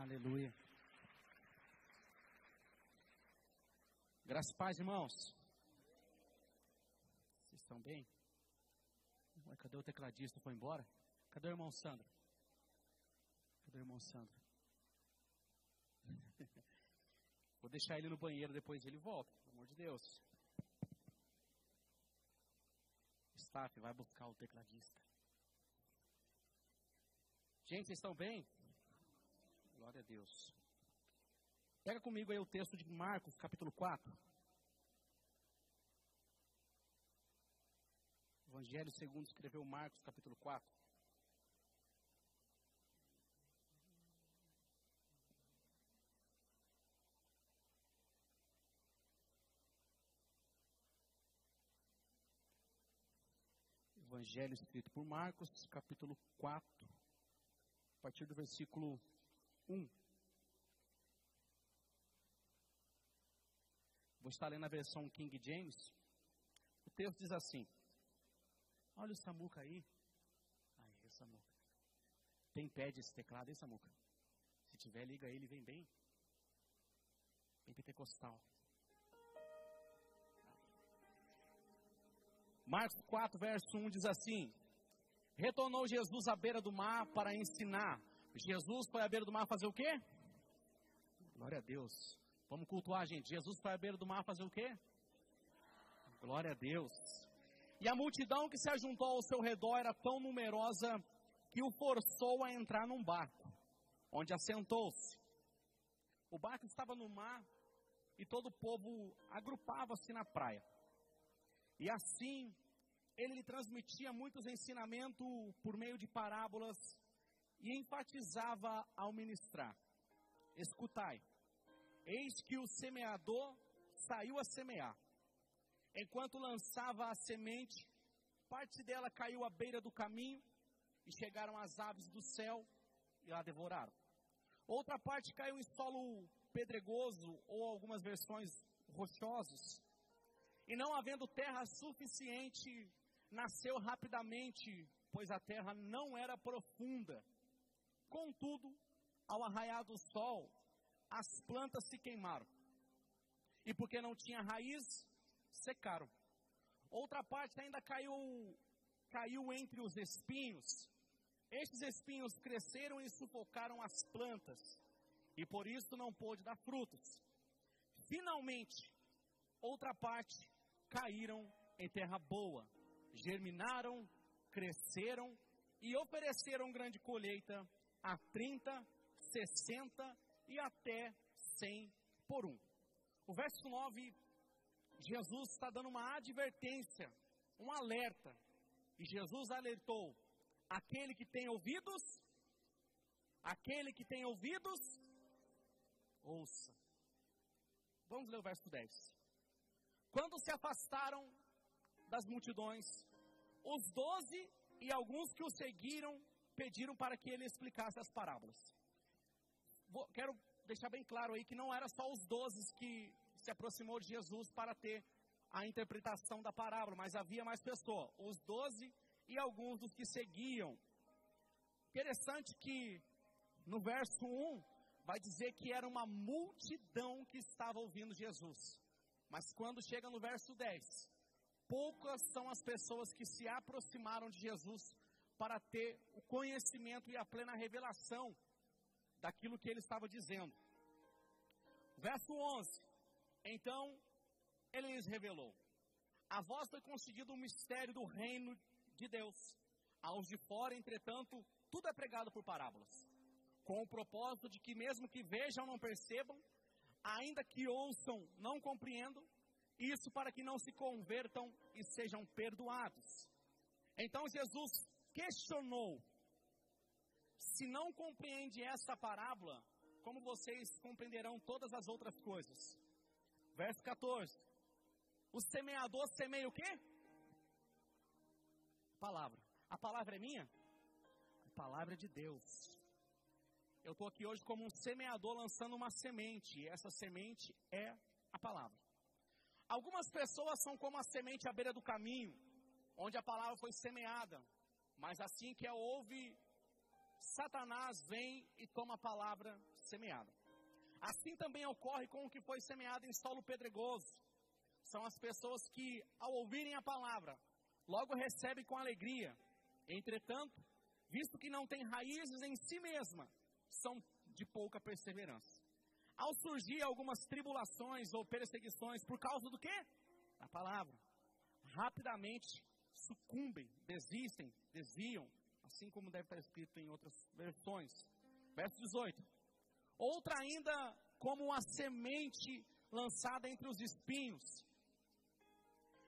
Aleluia. Graças a paz, irmãos. Vocês estão bem? Ué, cadê o tecladista? Foi embora? Cadê o irmão Sandro? Cadê o irmão Sandro? Vou deixar ele no banheiro, depois ele volta, pelo amor de Deus. Staff, vai buscar o tecladista. Gente, vocês estão bem? Glória a Deus. Pega comigo aí o texto de Marcos, capítulo 4. Evangelho segundo escreveu Marcos, capítulo 4. Evangelho escrito por Marcos, capítulo 4, a partir do versículo 1. Vou estar lendo a versão King James. O texto diz assim: Olha o Samuca aí. Aí, Samuca. Tem pé esse teclado aí, Samuca? Se tiver, liga ele, vem bem. Bem pentecostal. Marcos 4, verso 1 diz assim: Retornou Jesus à beira do mar para ensinar. Jesus foi à beira do mar fazer o quê? Glória a Deus. Vamos cultuar, gente. Jesus foi à beira do mar fazer o quê? Glória a Deus. E a multidão que se ajuntou ao seu redor era tão numerosa que o forçou a entrar num barco, onde assentou-se. O barco estava no mar e todo o povo agrupava-se na praia. E assim, ele lhe transmitia muitos ensinamentos por meio de parábolas e enfatizava ao ministrar: Escutai, eis que o semeador saiu a semear. Enquanto lançava a semente, parte dela caiu à beira do caminho e chegaram as aves do céu e a devoraram. Outra parte caiu em solo pedregoso ou algumas versões rochosos. E não havendo terra suficiente, nasceu rapidamente, pois a terra não era profunda. Contudo, ao arraiar do sol, as plantas se queimaram. E porque não tinha raiz, secaram. Outra parte ainda caiu, caiu entre os espinhos. Estes espinhos cresceram e sufocaram as plantas, e por isso não pôde dar frutos. Finalmente, outra parte caíram em terra boa, germinaram, cresceram e ofereceram grande colheita a 30, 60 e até 100 por um. O verso 9, Jesus está dando uma advertência, um alerta. E Jesus alertou: aquele que tem ouvidos, aquele que tem ouvidos, ouça. Vamos ler o verso 10. Quando se afastaram das multidões, os doze e alguns que o seguiram pediram para que ele explicasse as parábolas. Vou, quero deixar bem claro aí que não era só os doze que se aproximou de Jesus para ter a interpretação da parábola, mas havia mais pessoas, os doze e alguns dos que seguiam. Interessante que no verso 1 vai dizer que era uma multidão que estava ouvindo Jesus. Mas quando chega no verso 10, poucas são as pessoas que se aproximaram de Jesus para ter o conhecimento e a plena revelação daquilo que ele estava dizendo. Verso 11: Então ele lhes revelou: A vós foi concedido o mistério do reino de Deus. Aos de fora, entretanto, tudo é pregado por parábolas, com o propósito de que, mesmo que vejam, não percebam, ainda que ouçam, não compreendam, isso para que não se convertam e sejam perdoados. Então Jesus questionou: se não compreende essa parábola, como vocês compreenderão todas as outras coisas? Verso 14: O semeador semeia o quê? Palavra. A palavra é minha? A palavra é de Deus. Eu estou aqui hoje como um semeador lançando uma semente, e essa semente é a palavra. Algumas pessoas são como a semente à beira do caminho, onde a palavra foi semeada, mas assim que a ouve, Satanás vem e toma a palavra semeada. Assim também ocorre com o que foi semeado em solo pedregoso. São as pessoas que, ao ouvirem a palavra, logo recebem com alegria. Entretanto, visto que não têm raízes em si mesma, são de pouca perseverança. Ao surgir algumas tribulações ou perseguições por causa do quê? Da palavra. Rapidamente sucumbem, desistem, desviam, assim como deve estar escrito em outras versões. Verso 18. Outra ainda como uma semente lançada entre os espinhos.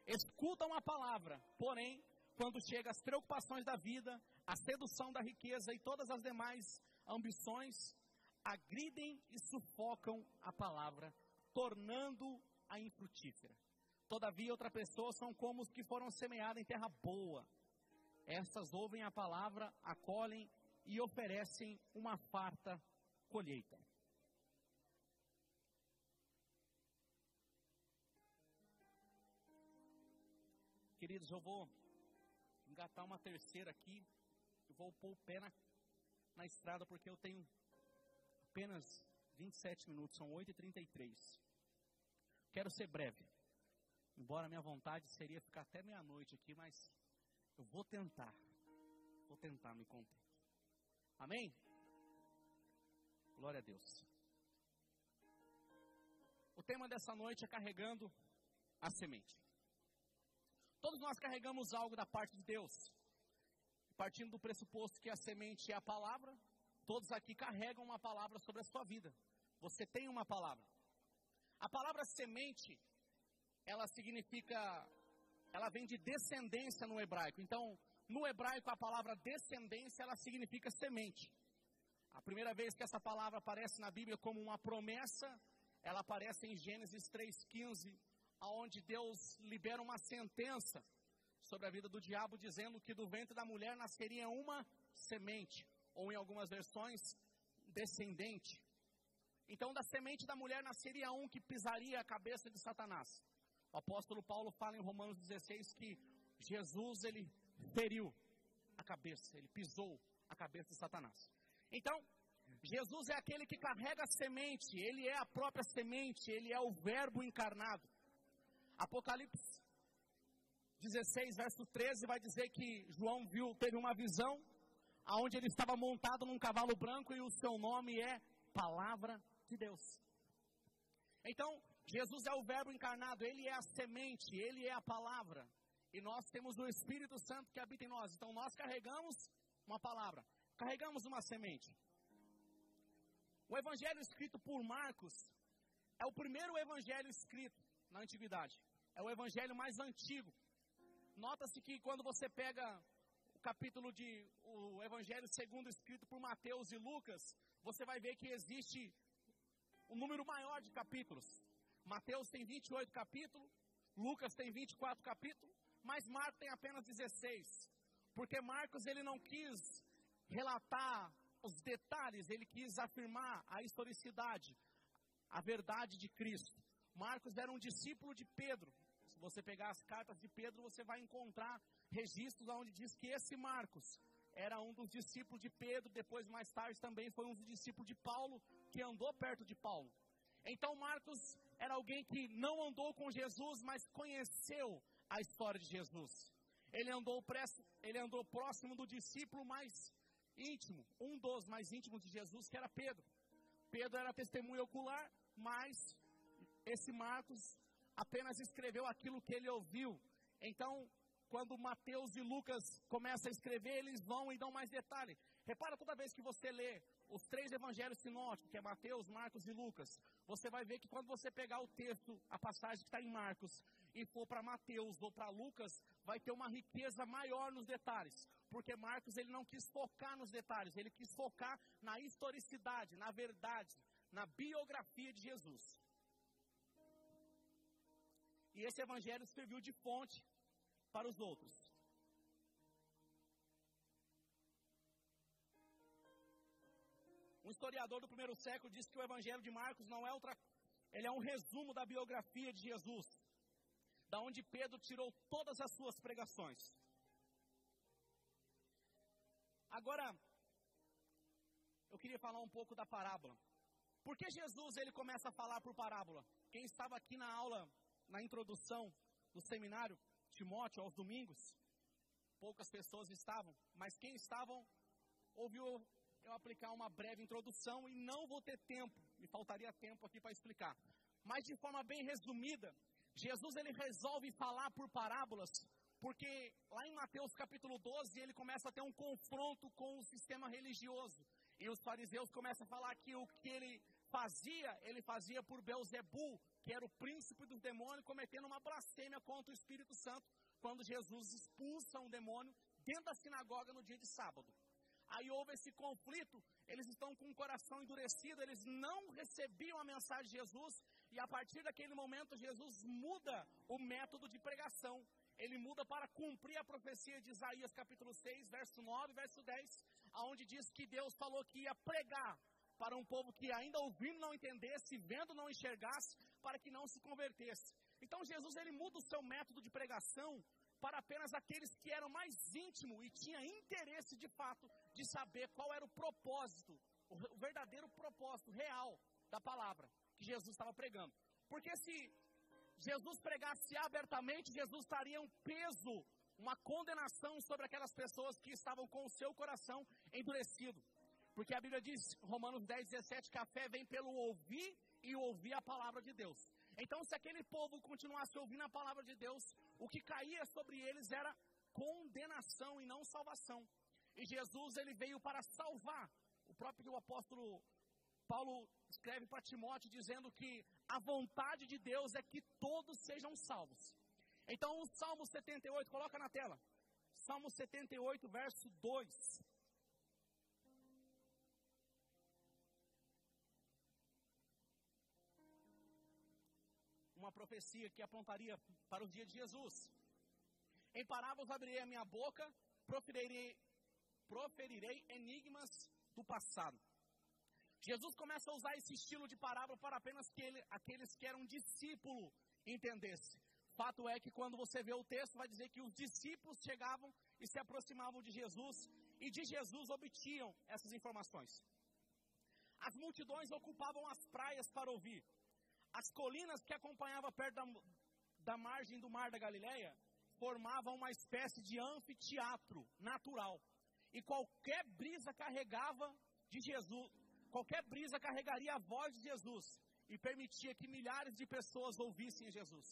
Escutam a palavra, porém, quando chega as preocupações da vida, a sedução da riqueza e todas as demais ambições, agridem e sufocam a palavra, tornando-a infrutífera. Todavia, outra pessoa são como os que foram semeados em terra boa. Estas ouvem a palavra, acolhem e oferecem uma farta colheita. Queridos, eu vou engatar uma terceira aqui. Eu vou pôr o pé na, na estrada porque eu tenho apenas 27 minutos, são 8h33. Quero ser breve. Embora minha vontade seria ficar até meia-noite aqui, mas eu vou tentar. Vou tentar me conter. Amém? Glória a Deus. O tema dessa noite é carregando a semente. Todos nós carregamos algo da parte de Deus. Partindo do pressuposto que a semente é a palavra, todos aqui carregam uma palavra sobre a sua vida. Você tem uma palavra. A palavra semente, ela significa, ela vem de descendência no hebraico. Então, no hebraico, a palavra descendência, ela significa semente. A primeira vez que essa palavra aparece na Bíblia como uma promessa, ela aparece em Gênesis 3,15, aonde Deus libera uma sentença sobre a vida do diabo, dizendo que do ventre da mulher nasceria uma semente, ou em algumas versões, descendente. Então, da semente da mulher nasceria um que pisaria a cabeça de Satanás. O apóstolo Paulo fala em Romanos 16 que Jesus, ele feriu a cabeça, ele pisou a cabeça de Satanás. Então, Jesus é aquele que carrega a semente, ele é a própria semente, ele é o Verbo encarnado. Apocalipse 16, verso 13, vai dizer que João viu, teve uma visão, aonde ele estava montado num cavalo branco e o seu nome é Palavra de Deus. Então, Jesus é o Verbo encarnado, ele é a semente, ele é a palavra. E nós temos o Espírito Santo que habita em nós. Então, nós carregamos uma palavra, carregamos uma semente. O evangelho escrito por Marcos é o primeiro evangelho escrito na antiguidade. É o evangelho mais antigo. Nota-se que quando você pega o capítulo de o evangelho segundo escrito por Mateus e Lucas, você vai ver que existe um número maior de capítulos. Mateus tem 28 capítulos, Lucas tem 24 capítulos, mas Marcos tem apenas 16. Porque Marcos ele não quis relatar os detalhes, ele quis afirmar a historicidade, a verdade de Cristo. Marcos era um discípulo de Pedro. Se você pegar as cartas de Pedro, você vai encontrar registros onde diz que esse Marcos era um dos discípulos de Pedro, depois mais tarde também foi um dos discípulos de Paulo, que andou perto de Paulo. Então Marcos era alguém que não andou com Jesus, mas conheceu a história de Jesus. Ele andou, ele andou próximo do discípulo mais íntimo, um dos mais íntimos de Jesus, que era Pedro. Pedro era testemunha ocular, mas esse Marcos apenas escreveu aquilo que ele ouviu. Então, quando Mateus e Lucas começam a escrever, eles vão e dão mais detalhe. Repara toda vez que você lê os três evangelhos sinóticos, que é Mateus, Marcos e Lucas, você vai ver que quando você pegar o texto, a passagem que está em Marcos, e for para Mateus ou para Lucas, vai ter uma riqueza maior nos detalhes. Porque Marcos ele não quis focar nos detalhes, ele quis focar na historicidade, na verdade, na biografia de Jesus. E esse evangelho serviu de fonte para os outros. Um historiador do primeiro século diz que o evangelho de Marcos não é outra, ele é um resumo da biografia de Jesus, da onde Pedro tirou todas as suas pregações. Agora, eu queria falar um pouco da parábola. Por que Jesus ele começa a falar por parábola? Quem estava aqui na aula, na introdução do seminário, Timóteo, aos domingos, poucas pessoas estavam, mas quem estavam ouviu eu aplicar uma breve introdução e não vou ter tempo, me faltaria tempo aqui para explicar. Mas de forma bem resumida, Jesus ele resolve falar por parábolas, porque lá em Mateus capítulo 12 ele começa a ter um confronto com o sistema religioso. E os fariseus começam a falar que o que ele fazia, ele fazia por Belzebu, que era o príncipe dos demônios, cometendo uma blasfêmia contra o Espírito Santo, quando Jesus expulsa um demônio dentro da sinagoga no dia de sábado. Aí houve esse conflito, eles estão com o coração endurecido, eles não recebiam a mensagem de Jesus, e a partir daquele momento Jesus muda o método de pregação. Ele muda para cumprir a profecia de Isaías capítulo 6, verso 9, verso 10, aonde diz que Deus falou que ia pregar para um povo que ainda ouvindo não entendesse, vendo não enxergasse, para que não se convertesse. Então Jesus ele muda o seu método de pregação para apenas aqueles que eram mais íntimos e tinha interesse de fato de saber qual era o propósito, o verdadeiro propósito real da palavra que Jesus estava pregando. Porque se Jesus pregasse abertamente, Jesus estaria um peso, uma condenação sobre aquelas pessoas que estavam com o seu coração endurecido. Porque a Bíblia diz, Romanos 10, 17, que a fé vem pelo ouvir e ouvir a palavra de Deus. Então, se aquele povo continuasse ouvindo a palavra de Deus, o que caía sobre eles era condenação e não salvação. E Jesus, ele veio para salvar. O próprio apóstolo Paulo escreve para Timóteo dizendo que a vontade de Deus é que todos sejam salvos. Então, o Salmo 78, coloca na tela. Salmo 78, verso 2. Profecia que apontaria para o dia de Jesus. Em parábolas abrirei a minha boca, proferirei, proferirei enigmas do passado. Jesus começa a usar esse estilo de parábola para apenas que ele, aqueles que eram discípulos entendessem. Fato é que quando você vê o texto, vai dizer que os discípulos chegavam e se aproximavam de Jesus e de Jesus obtinham essas informações. As multidões ocupavam as praias para ouvir. As colinas que acompanhavam perto da, da margem do mar da Galileia formavam uma espécie de anfiteatro natural. E qualquer brisa carregava de Jesus, qualquer brisa carregaria a voz de Jesus e permitia que milhares de pessoas ouvissem Jesus.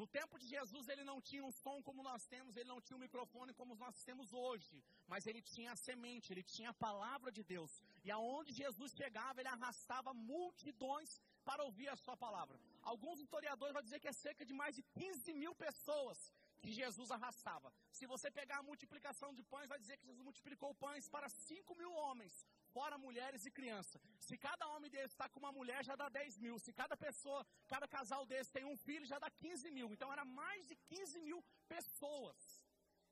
No tempo de Jesus, ele não tinha um som como nós temos, ele não tinha um microfone como nós temos hoje, mas ele tinha a semente, ele tinha a palavra de Deus. E aonde Jesus chegava, ele arrastava multidões para ouvir a sua palavra. Alguns historiadores vão dizer que é cerca de mais de 15 mil pessoas que Jesus arrastava. Se você pegar a multiplicação de pães, vai dizer que Jesus multiplicou pães para 5 mil homens, fora mulheres e crianças. Se cada homem desse está com uma mulher, já dá 10 mil. Se cada pessoa, cada casal desse tem um filho, já dá 15 mil. Então era mais de 15 mil pessoas.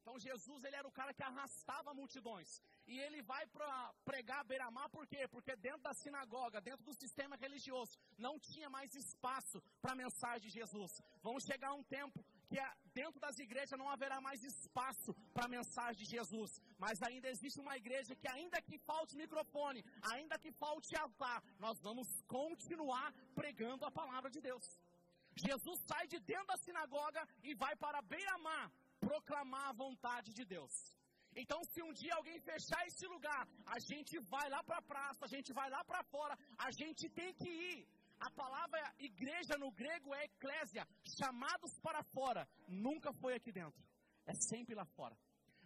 Então Jesus ele era o cara que arrastava multidões. E ele vai para pregar a beira-mar por quê? Porque dentro da sinagoga, dentro do sistema religioso, não tinha mais espaço para a mensagem de Jesus. Vamos chegar um tempo que dentro das igrejas não haverá mais espaço para a mensagem de Jesus. Mas ainda existe uma igreja que ainda que falte microfone, ainda que falte altar, nós vamos continuar pregando a palavra de Deus. Jesus sai de dentro da sinagoga e vai para a beira-mar proclamar a vontade de Deus. Então, se um dia alguém fechar esse lugar, a gente vai lá para a praça, a gente vai lá para fora, a gente tem que ir. A palavra igreja no grego é eclésia, chamados para fora. Nunca foi aqui dentro, é sempre lá fora.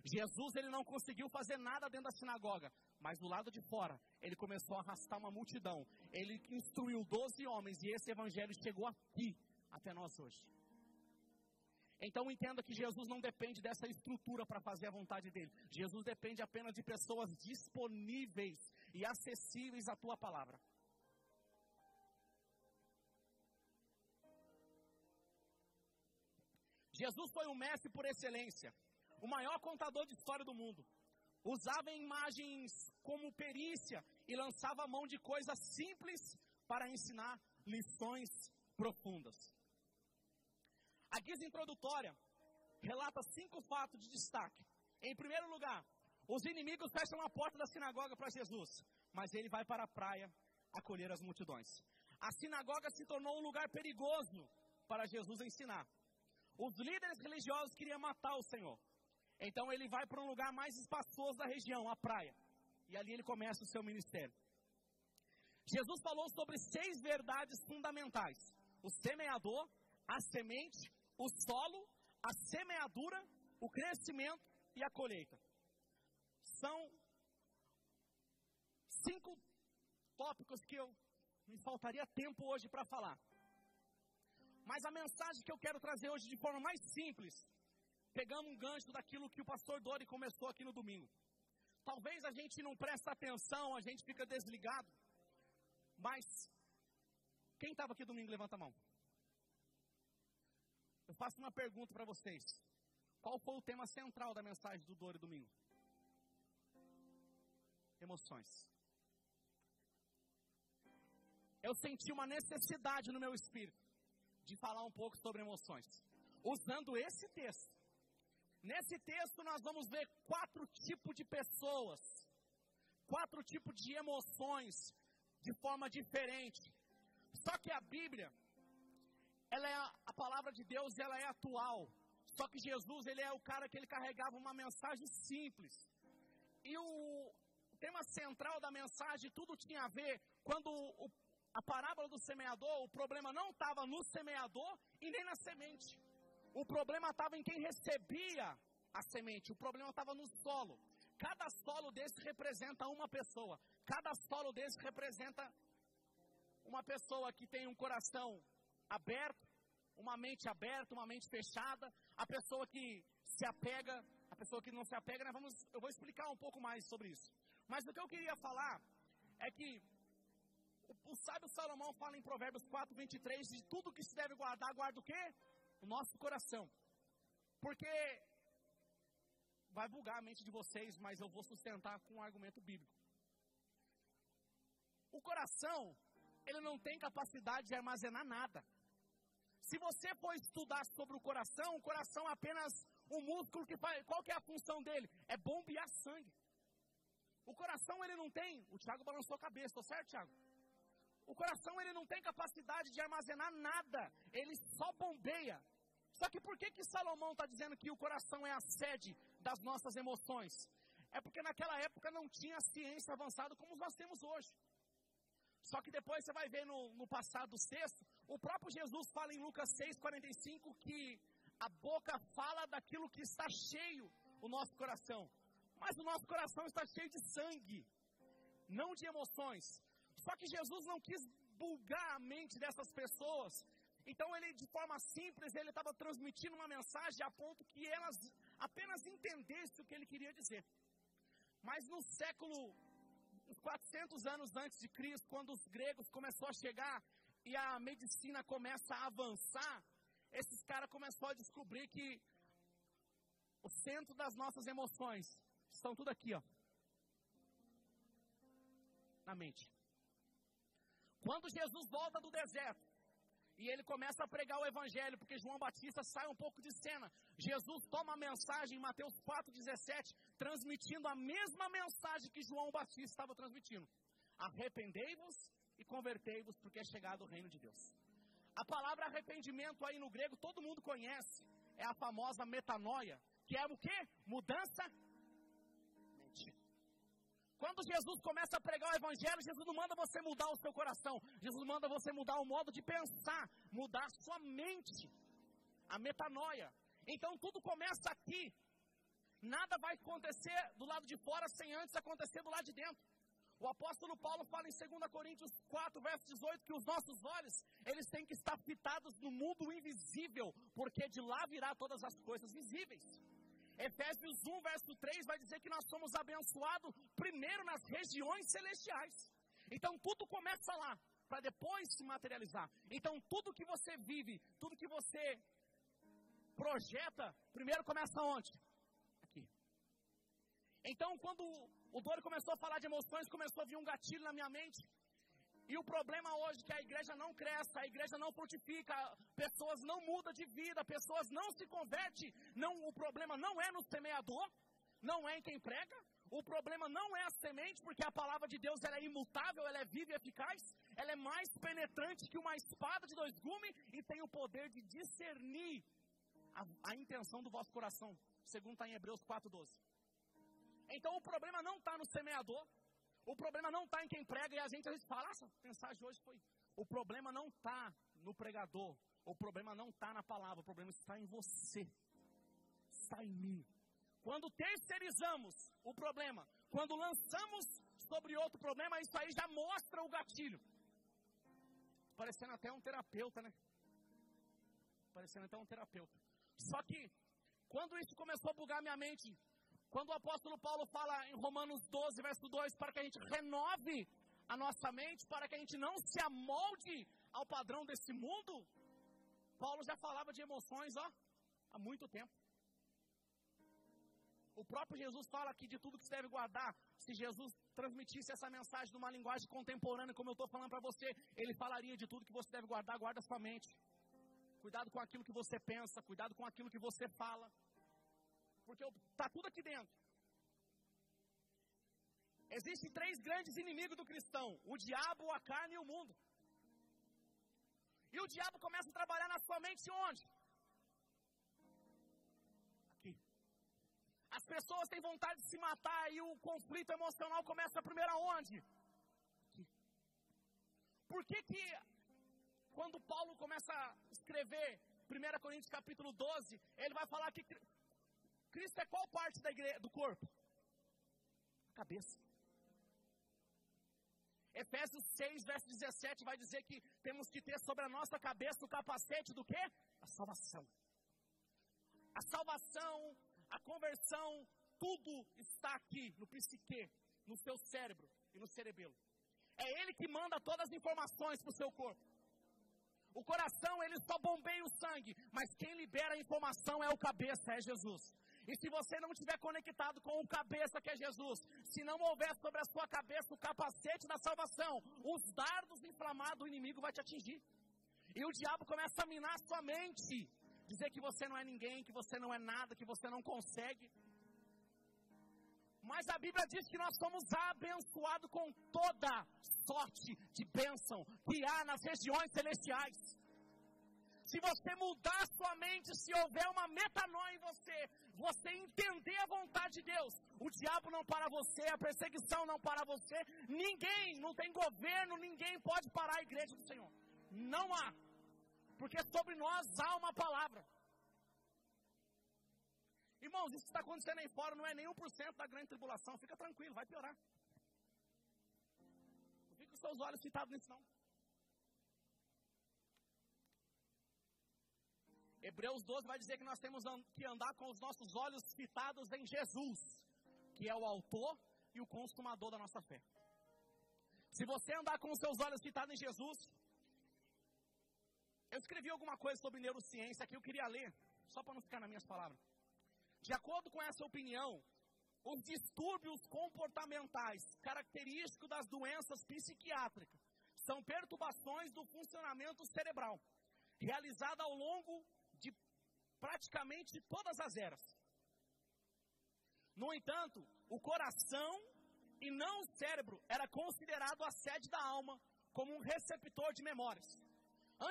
Jesus ele não conseguiu fazer nada dentro da sinagoga, mas do lado de fora ele começou a arrastar uma multidão. Ele instruiu 12 homens e esse evangelho chegou aqui até nós hoje. Então entenda que Jesus não depende dessa estrutura para fazer a vontade dele. Jesus depende apenas de pessoas disponíveis e acessíveis à tua palavra. Jesus foi o mestre por excelência, o maior contador de história do mundo. Usava imagens como perícia e lançava a mão de coisas simples para ensinar lições profundas. A guisa introdutória relata cinco fatos de destaque. Em primeiro lugar, os inimigos fecham a porta da sinagoga para Jesus. mas ele vai para a praia acolher as multidões. A sinagoga se tornou um lugar perigoso para Jesus ensinar. Os líderes religiosos queriam matar o Senhor. Então ele vai para um lugar mais espaçoso da região, a praia. E ali ele começa o seu ministério. Jesus falou sobre seis verdades fundamentais: o semeador, a semente, o solo, a semeadura, o crescimento e a colheita. São cinco tópicos que eu me faltaria tempo hoje para falar. Mas a mensagem que eu quero trazer hoje de forma mais simples, pegando um gancho daquilo que o pastor Dori começou aqui no domingo. Talvez a gente não presta atenção, a gente fica desligado. Mas quem estava aqui domingo levanta a mão. Eu faço uma pergunta para vocês. Qual foi o tema central da mensagem do Dori domingo? Emoções. Eu senti uma necessidade no meu espírito de falar um pouco sobre emoções, usando esse texto. Nesse texto nós vamos ver quatro tipos de pessoas, quatro tipos de emoções de forma diferente. Só que a Bíblia, ela é a, a palavra de Deus, ela é atual. Só que Jesus, ele é o cara que ele carregava uma mensagem simples. E o tema central da mensagem, tudo tinha a ver quando o a parábola do semeador, o problema não estava no semeador e nem na semente. O problema estava em quem recebia a semente. O problema estava no solo. Cada solo desse representa uma pessoa. Cada solo desse representa uma pessoa que tem um coração aberto, uma mente aberta, uma mente fechada. A pessoa que se apega, a pessoa que não se apega. Né? Vamos, eu vou explicar um pouco mais sobre isso. Mas o que eu queria falar é que o, o sábio Salomão fala em Provérbios 4, 23, de tudo que se deve guardar, guarda o quê? O nosso coração. Porque vai bugar a mente de vocês, mas eu vou sustentar com um argumento bíblico. O coração, ele não tem capacidade de armazenar nada. Se você for estudar sobre o coração, o coração é apenas um músculo que faz. Qual que é a função dele? É bombear sangue. O coração ele não tem. O Tiago balançou a cabeça, tô certo, Tiago? O coração ele não tem capacidade de armazenar nada, ele só bombeia. Só que por que que Salomão está dizendo que o coração é a sede das nossas emoções? É porque naquela época não tinha ciência avançada como nós temos hoje. Só que depois você vai ver no, no passado sexto, o próprio Jesus fala em Lucas 6,45 que a boca fala daquilo que está cheio o nosso coração. Mas o nosso coração está cheio de sangue, não de emoções. Só que Jesus não quis bulgar a mente dessas pessoas. Então ele, de forma simples, ele estava transmitindo uma mensagem a ponto que elas apenas entendessem o que ele queria dizer. Mas no século, 400 anos antes de Cristo, quando os gregos começaram a chegar e a medicina começa a avançar, esses caras começaram a descobrir que o centro das nossas emoções estão tudo aqui, ó. Na mente. Quando Jesus volta do deserto e ele começa a pregar o evangelho, porque João Batista sai um pouco de cena, Jesus toma a mensagem em Mateus 4,17, transmitindo a mesma mensagem que João Batista estava transmitindo: Arrependei-vos e convertei-vos, porque é chegado o reino de Deus. A palavra arrependimento aí no grego todo mundo conhece, é a famosa metanoia, que é o que? Mudança quando Jesus começa a pregar o Evangelho, Jesus não manda você mudar o seu coração, Jesus manda você mudar o modo de pensar, mudar a sua mente, a metanoia. Então tudo começa aqui. Nada vai acontecer do lado de fora sem antes acontecer do lado de dentro. O apóstolo Paulo fala em 2 Coríntios 4, verso 18, que os nossos olhos, eles têm que estar fitados no mundo invisível, porque de lá virá todas as coisas visíveis. Efésios 1, verso 3 vai dizer que nós somos abençoados primeiro nas regiões celestiais. Então tudo começa lá, para depois se materializar. Então tudo que você vive, tudo que você projeta, primeiro começa onde? Aqui. Então quando o Dori começou a falar de emoções, começou a vir um gatilho na minha mente. E o problema hoje é que a igreja não cresce, a igreja não frutifica, pessoas não mudam de vida, pessoas não se convertem. Não, o problema não é no semeador, não é em quem prega. o problema não é a semente, porque a palavra de Deus ela é imutável, ela é viva e eficaz, ela é mais penetrante que uma espada de dois gumes e tem o poder de discernir a, a intenção do vosso coração, segundo está em Hebreus 4,12. Então o problema não está no semeador, o problema não está em quem prega e a gente, a gente fala, essa mensagem hoje foi. O problema não está no pregador, o problema não está na palavra, o problema está em você, está em mim. Quando terceirizamos o problema, quando lançamos sobre outro problema, isso aí já mostra o gatilho. Parecendo até um terapeuta, né? Parecendo até um terapeuta. Só que, quando isso começou a bugar minha mente, quando o apóstolo Paulo fala em Romanos 12, verso 2, para que a gente renove a nossa mente, para que a gente não se amolde ao padrão desse mundo, Paulo já falava de emoções, ó, há muito tempo. O próprio Jesus fala aqui de tudo que você deve guardar. Se Jesus transmitisse essa mensagem numa linguagem contemporânea, como eu estou falando para você, ele falaria de tudo que você deve guardar, guarda sua mente. Cuidado com aquilo que você pensa, cuidado com aquilo que você fala. Porque está tudo aqui dentro. Existem três grandes inimigos do cristão: o diabo, a carne e o mundo. E o diabo começa a trabalhar na sua mente onde? As pessoas têm vontade de se matar e o conflito emocional começa primeiro aonde? Aqui. Por que que quando Paulo começa a escrever 1 Coríntios capítulo 12, ele vai falar que Cristo é qual parte da igreja, do corpo? A cabeça. Efésios 6, verso 17 vai dizer que temos que ter sobre a nossa cabeça o capacete do quê? A salvação. A salvação a conversão, tudo está aqui no psique, no seu cérebro e no cerebelo. É ele que manda todas as informações para o seu corpo. O coração, ele só bombeia o sangue, mas quem libera a informação é o cabeça, é Jesus. E se você não estiver conectado com o cabeça que é Jesus, se não houver sobre a sua cabeça o capacete da salvação, os dardos inflamados do inimigo vai te atingir. E o diabo começa a minar a sua mente dizer que você não é ninguém, que você não é nada, que você não consegue. Mas a Bíblia diz que nós somos abençoados com toda sorte de bênção que há nas regiões celestiais. Se você mudar sua mente, se houver uma metanoia em você, você entender a vontade de Deus, o diabo não para você, a perseguição não para você, ninguém, não tem governo, ninguém pode parar a igreja do Senhor. Não há. Porque sobre nós há uma palavra. Irmãos, isso que está acontecendo aí fora não é nem 1% da grande tribulação. Fica tranquilo, vai piorar. Não fica com seus olhos fitados nisso, não. Hebreus 12 vai dizer que nós temos que andar com os nossos olhos fitados em Jesus, que é o autor e o consumador da nossa fé. Se você andar com os seus olhos fitados em Jesus, eu escrevi alguma coisa sobre neurociência que eu queria ler, só para não ficar nas minhas palavras. De acordo com essa opinião, os distúrbios comportamentais característicos das doenças psiquiátricas são perturbações do funcionamento cerebral, realizada ao longo de praticamente todas as eras. No entanto, o coração e não o cérebro era considerado a sede da alma como um receptor de memórias.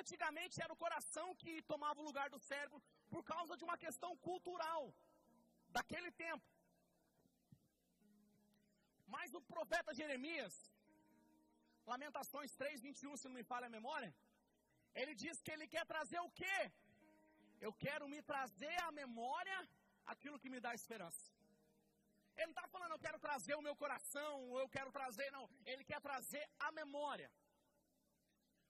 Antigamente era o coração que tomava o lugar do cérebro por causa de uma questão cultural daquele tempo. Mas o profeta Jeremias, Lamentações 3, 21, se não me falha a memória, ele diz que ele quer trazer o quê? Eu quero me trazer à memória aquilo que me dá esperança. Ele não está falando, eu quero trazer o meu coração, eu quero trazer, não. Ele quer trazer a memória.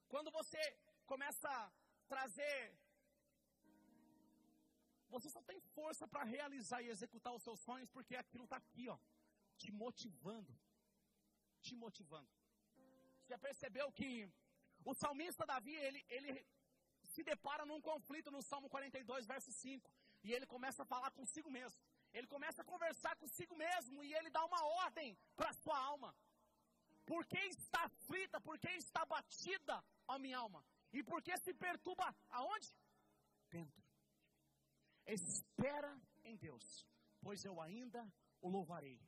Quando você começa a trazer. Você só tem força para realizar e executar os seus sonhos porque aquilo está aqui, ó, te motivando. Te motivando. Você percebeu que o salmista Davi, ele, ele se depara num conflito no Salmo 42, verso 5. E ele começa a falar consigo mesmo. Ele começa a conversar consigo mesmo e ele dá uma ordem para a sua alma. Por que está aflita? Por que está batida a minha alma? E por que se perturba aonde? Dentro. Espera em Deus, pois eu ainda o louvarei.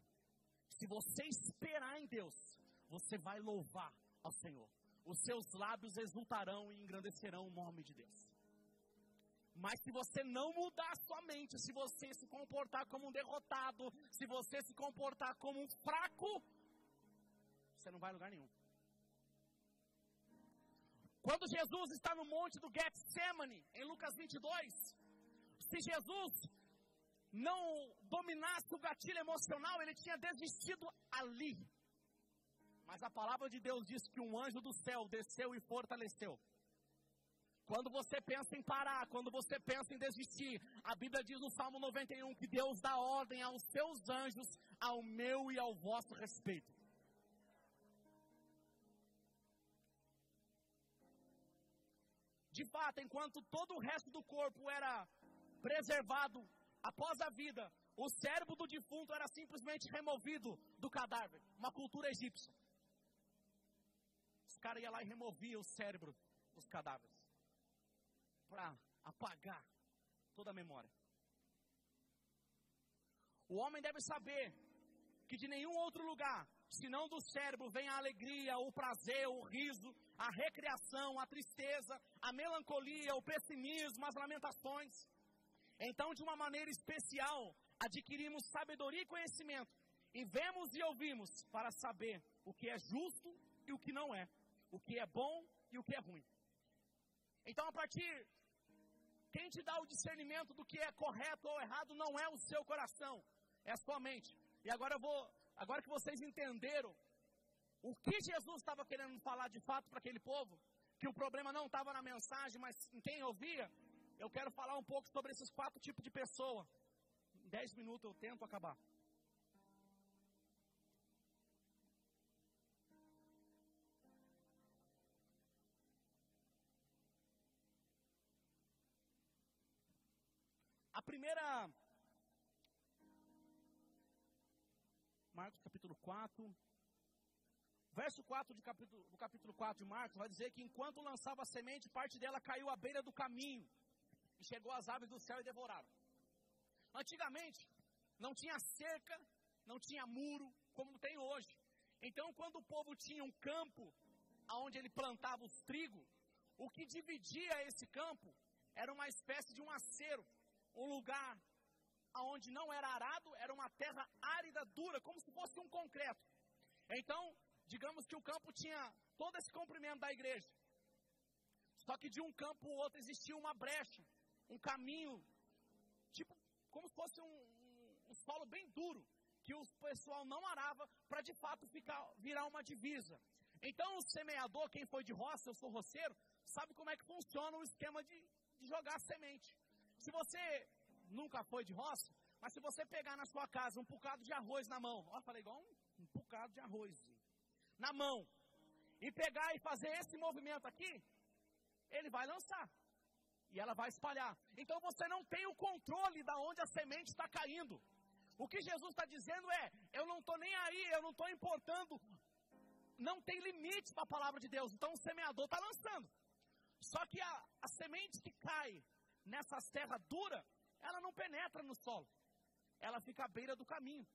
Se você esperar em Deus, você vai louvar ao Senhor. Os seus lábios exultarão e engrandecerão o nome de Deus. Mas se você não mudar a sua mente, se você se comportar como um derrotado, se você se comportar como um fraco, você não vai a lugar nenhum. Quando Jesus está no monte do Getsemane, em Lucas 22, se Jesus não dominasse o gatilho emocional, ele tinha desistido ali. Mas a palavra de Deus diz que um anjo do céu desceu e fortaleceu. Quando você pensa em parar, quando você pensa em desistir, a Bíblia diz no Salmo 91 que Deus dá ordem aos seus anjos, ao meu e ao vosso respeito. De fato, enquanto todo o resto do corpo era preservado após a vida, o cérebro do defunto era simplesmente removido do cadáver, uma cultura egípcia. Caras iam lá e removiam o cérebro dos cadáveres para apagar toda a memória. O homem deve saber que de nenhum outro lugar, senão do cérebro, vem a alegria, o prazer, o riso, a recreação, a tristeza, a melancolia, o pessimismo, as lamentações. Então, de uma maneira especial, adquirimos sabedoria e conhecimento, e vemos e ouvimos para saber o que é justo e o que não é, o que é bom e o que é ruim. Então, a partir quem te dá o discernimento do que é correto ou errado não é o seu coração, é a sua mente. E agora eu vou, agora que vocês entenderam o que Jesus estava querendo falar de fato para aquele povo, que o problema não estava na mensagem, mas em quem ouvia, eu quero falar um pouco sobre esses quatro tipos de pessoa. Em dez minutos eu tento acabar. Primeira. Marcos capítulo 4. Verso 4 de capítulo, do capítulo 4 de Marcos vai dizer que enquanto lançava a semente, parte dela caiu à beira do caminho. E chegou às aves do céu e devoraram. Antigamente, não tinha cerca, não tinha muro, como tem hoje. Então, quando o povo tinha um campo onde ele plantava os trigo, o que dividia esse campo era uma espécie de um acero um lugar onde não era arado, era uma terra árida, dura, como se fosse um concreto. Então, digamos que o campo tinha todo esse comprimento da igreja. Só que de um campo ao outro existia uma brecha, um caminho, tipo, como se fosse um, um, um solo bem duro, que o pessoal não arava para de fato ficar, virar uma divisa. Então, o semeador, quem foi de roça, eu sou roceiro, sabe como é que funciona o esquema de, de jogar semente. Se você nunca foi de roça, mas se você pegar na sua casa um bocado de arroz na mão, ó, falei igual um, um bocado de arroz na mão, e pegar e fazer esse movimento aqui, ele vai lançar. E ela vai espalhar. Então você não tem o controle da onde a semente está caindo. O que Jesus está dizendo é: eu não estou nem aí, eu não estou importando. Não tem limite para a palavra de Deus. Então o semeador está lançando. Só que a, a semente que cai nessas terras duras, ela não penetra no solo. Ela fica à beira do caminho.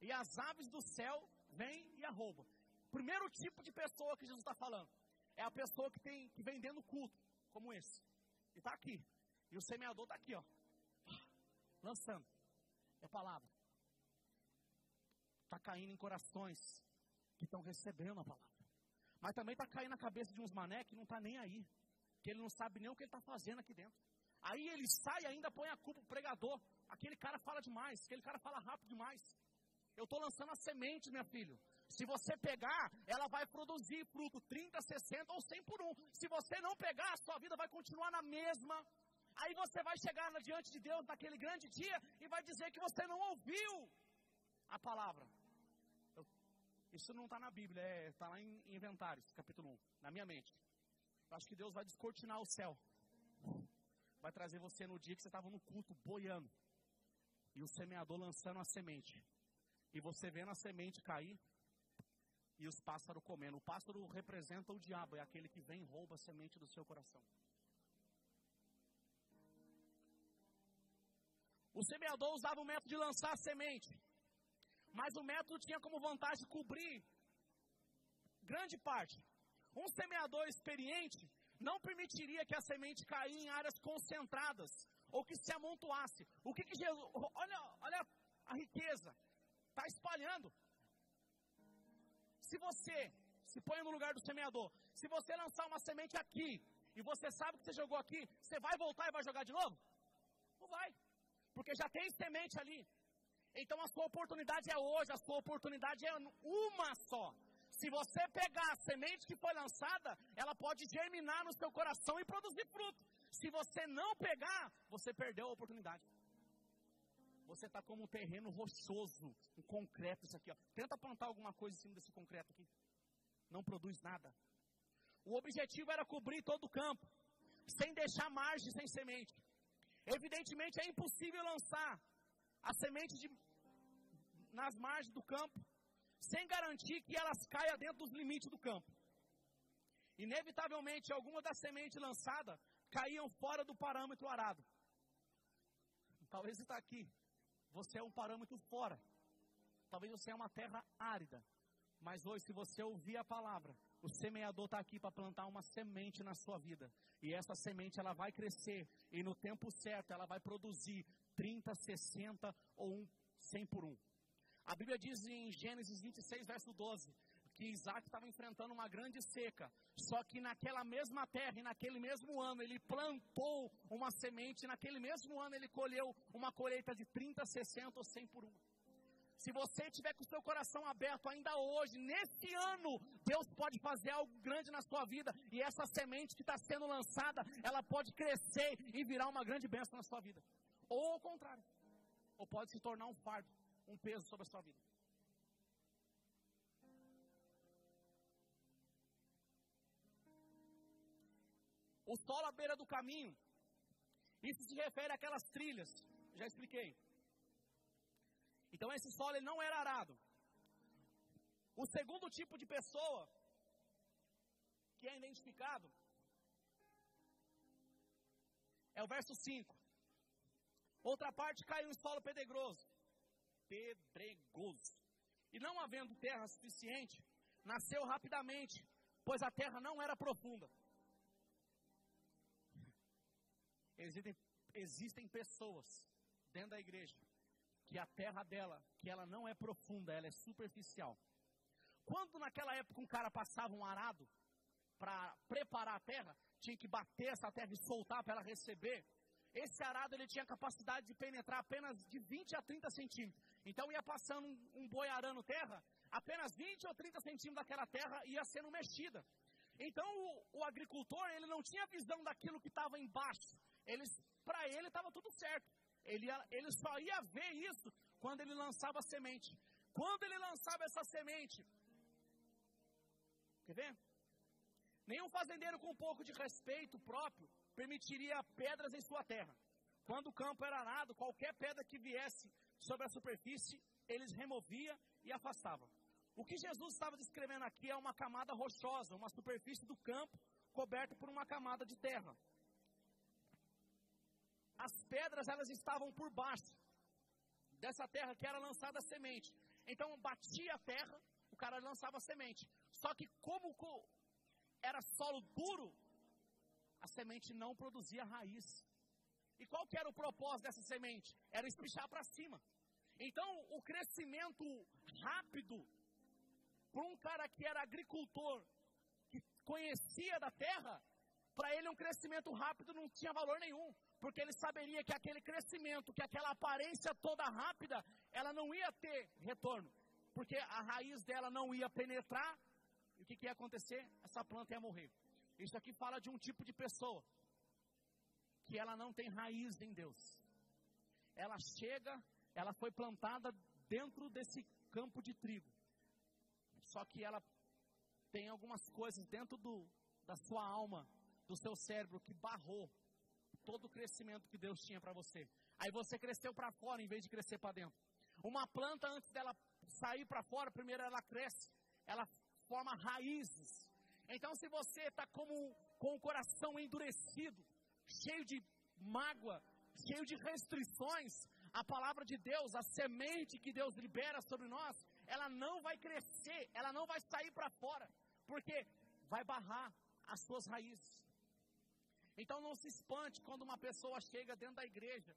E as aves do céu vêm e a roubam. Primeiro tipo de pessoa que Jesus está falando é a pessoa que, tem, que vem culto, como esse. E está aqui. E o semeador está aqui, ó. Lançando. É palavra. Está caindo em corações que estão recebendo a palavra. Mas também está caindo na cabeça de uns mané que não está nem aí. Que ele não sabe nem o que ele está fazendo aqui dentro. Aí ele sai e ainda põe a culpa pro pregador. Aquele cara fala demais, aquele cara fala rápido demais. Eu estou lançando a semente, minha filha. Se você pegar, ela vai produzir fruto 30, 60 ou 100 por um. Se você não pegar, a sua vida vai continuar na mesma. Aí você vai chegar diante de Deus naquele grande dia e vai dizer que você não ouviu a palavra. Eu, isso não está na Bíblia, está é, lá em Inventários, capítulo 1, na minha mente. Eu acho que Deus vai descortinar o céu vai trazer você no dia que você estava no culto boiando. E o semeador lançando a semente. E você vendo a semente cair e os pássaros comendo. O pássaro representa o diabo, é aquele que vem e rouba a semente do seu coração. O semeador usava o método de lançar a semente. mas o método tinha como vantagem cobrir grande parte. Um semeador experiente não permitiria que a semente caísse em áreas concentradas ou que se amontoasse. O que, que Jesus. Olha, olha a riqueza. Está espalhando. Se você se põe no lugar do semeador, se você lançar uma semente aqui e você sabe que você jogou aqui, você vai voltar e vai jogar de novo? Não vai. Porque já tem semente ali. Então a sua oportunidade é hoje, a sua oportunidade é uma só. Se você pegar a semente que foi lançada, ela pode germinar no seu coração e produzir fruto. Se você não pegar, você perdeu a oportunidade. Você está como um terreno rochoso, um concreto, isso aqui. Ó. Tenta plantar alguma coisa em cima desse concreto aqui. Não produz nada. O objetivo era cobrir todo o campo, sem deixar margem sem semente. Evidentemente é impossível lançar a semente de, nas margens do campo sem garantir que elas caiam dentro dos limites do campo. Inevitavelmente, algumas das sementes lançadas caíam fora do parâmetro arado. Talvez está aqui, você é um parâmetro fora. Talvez você é uma terra árida. Mas hoje, se você ouvir a palavra, o semeador está aqui para plantar uma semente na sua vida. E essa semente ela vai crescer. E no tempo certo ela vai produzir 30, 60 ou um 100 por um. A Bíblia diz em Gênesis 26, verso 12, que Isaac estava enfrentando uma grande seca. Só que naquela mesma terra e naquele mesmo ano ele plantou uma semente, e naquele mesmo ano ele colheu uma colheita de 30, 60 ou 100 por um. Se você tiver com o seu coração aberto ainda hoje, nesse ano, Deus pode fazer algo grande na sua vida. E essa semente que está sendo lançada, ela pode crescer e virar uma grande bênção na sua vida. Ou ao contrário. Ou pode se tornar um fardo, um peso sobre a sua vida. O solo à beira do caminho. Isso se refere àquelas trilhas. Já expliquei. Então esse solo ele não era arado. O segundo tipo de pessoa que é identificado é o verso 5. Outra parte caiu em solo pedregoso. Pedregoso. E não havendo terra suficiente, nasceu rapidamente, pois a terra não era profunda. Existem, existem pessoas dentro da igreja que a terra dela, que ela não é profunda, ela é superficial. Quando naquela época um cara passava um arado para preparar a terra, tinha que bater essa terra e soltar para ela receber. Esse arado ele tinha capacidade de penetrar apenas de 20 a 30 centímetros. Então ia passando um, um boi arando terra, apenas 20 ou 30 centímetros daquela terra ia sendo mexida. Então o, o agricultor ele não tinha visão daquilo que estava embaixo. Para ele estava tudo certo. Ele, ele só ia ver isso quando ele lançava a semente. Quando ele lançava essa semente, quer ver? Nenhum fazendeiro com um pouco de respeito próprio permitiria pedras em sua terra. Quando o campo era arado, qualquer pedra que viesse sobre a superfície, eles removia e afastava. O que Jesus estava descrevendo aqui é uma camada rochosa, uma superfície do campo coberta por uma camada de terra as pedras elas estavam por baixo dessa terra que era lançada a semente. Então batia a terra, o cara lançava a semente. Só que como era solo duro, a semente não produzia raiz. E qual que era o propósito dessa semente? Era espichar para cima. Então, o crescimento rápido para um cara que era agricultor, que conhecia da terra, para ele um crescimento rápido não tinha valor nenhum porque ele saberia que aquele crescimento, que aquela aparência toda rápida, ela não ia ter retorno, porque a raiz dela não ia penetrar, e o que, que ia acontecer? Essa planta ia morrer. Isso aqui fala de um tipo de pessoa que ela não tem raiz em Deus. Ela chega, ela foi plantada dentro desse campo de trigo. Só que ela tem algumas coisas dentro do, da sua alma, do seu cérebro, que barrou todo o crescimento que Deus tinha para você. Aí você cresceu para fora em vez de crescer para dentro. Uma planta, antes dela sair para fora, primeiro ela cresce, ela forma raízes. Então, se você está com o coração endurecido, cheio de mágoa, cheio de restrições, a palavra de Deus, a semente que Deus libera sobre nós, ela não vai crescer, ela não vai sair para fora, porque vai barrar as suas raízes. Então não se espante quando uma pessoa chega dentro da igreja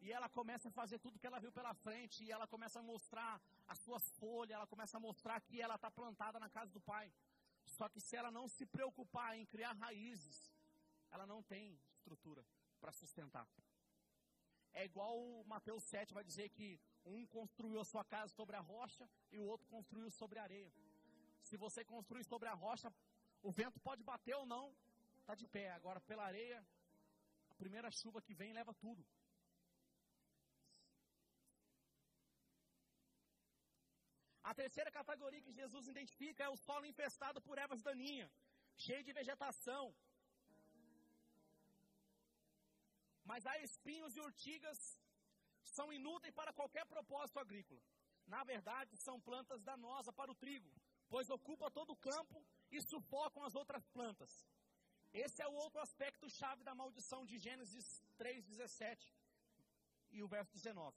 e ela começa a fazer tudo que ela viu pela frente, e ela começa a mostrar as suas folhas, ela começa a mostrar que ela está plantada na casa do Pai. Só que se ela não se preocupar em criar raízes, ela não tem estrutura para sustentar. É igual o Mateus 7 vai dizer que um construiu a sua casa sobre a rocha e o outro construiu sobre a areia. Se você construir sobre a rocha, o vento pode bater ou não, está de pé. Agora, pela areia, a primeira chuva que vem leva tudo. A terceira categoria que Jesus identifica é o solo infestado por ervas daninhas, cheio de vegetação. Mas há espinhos e urtigas são inúteis para qualquer propósito agrícola. Na verdade, são plantas danosas para o trigo, pois ocupam todo o campo e sufocam as outras plantas. Esse é o outro aspecto chave da maldição de Gênesis 3:17 e o verso 19.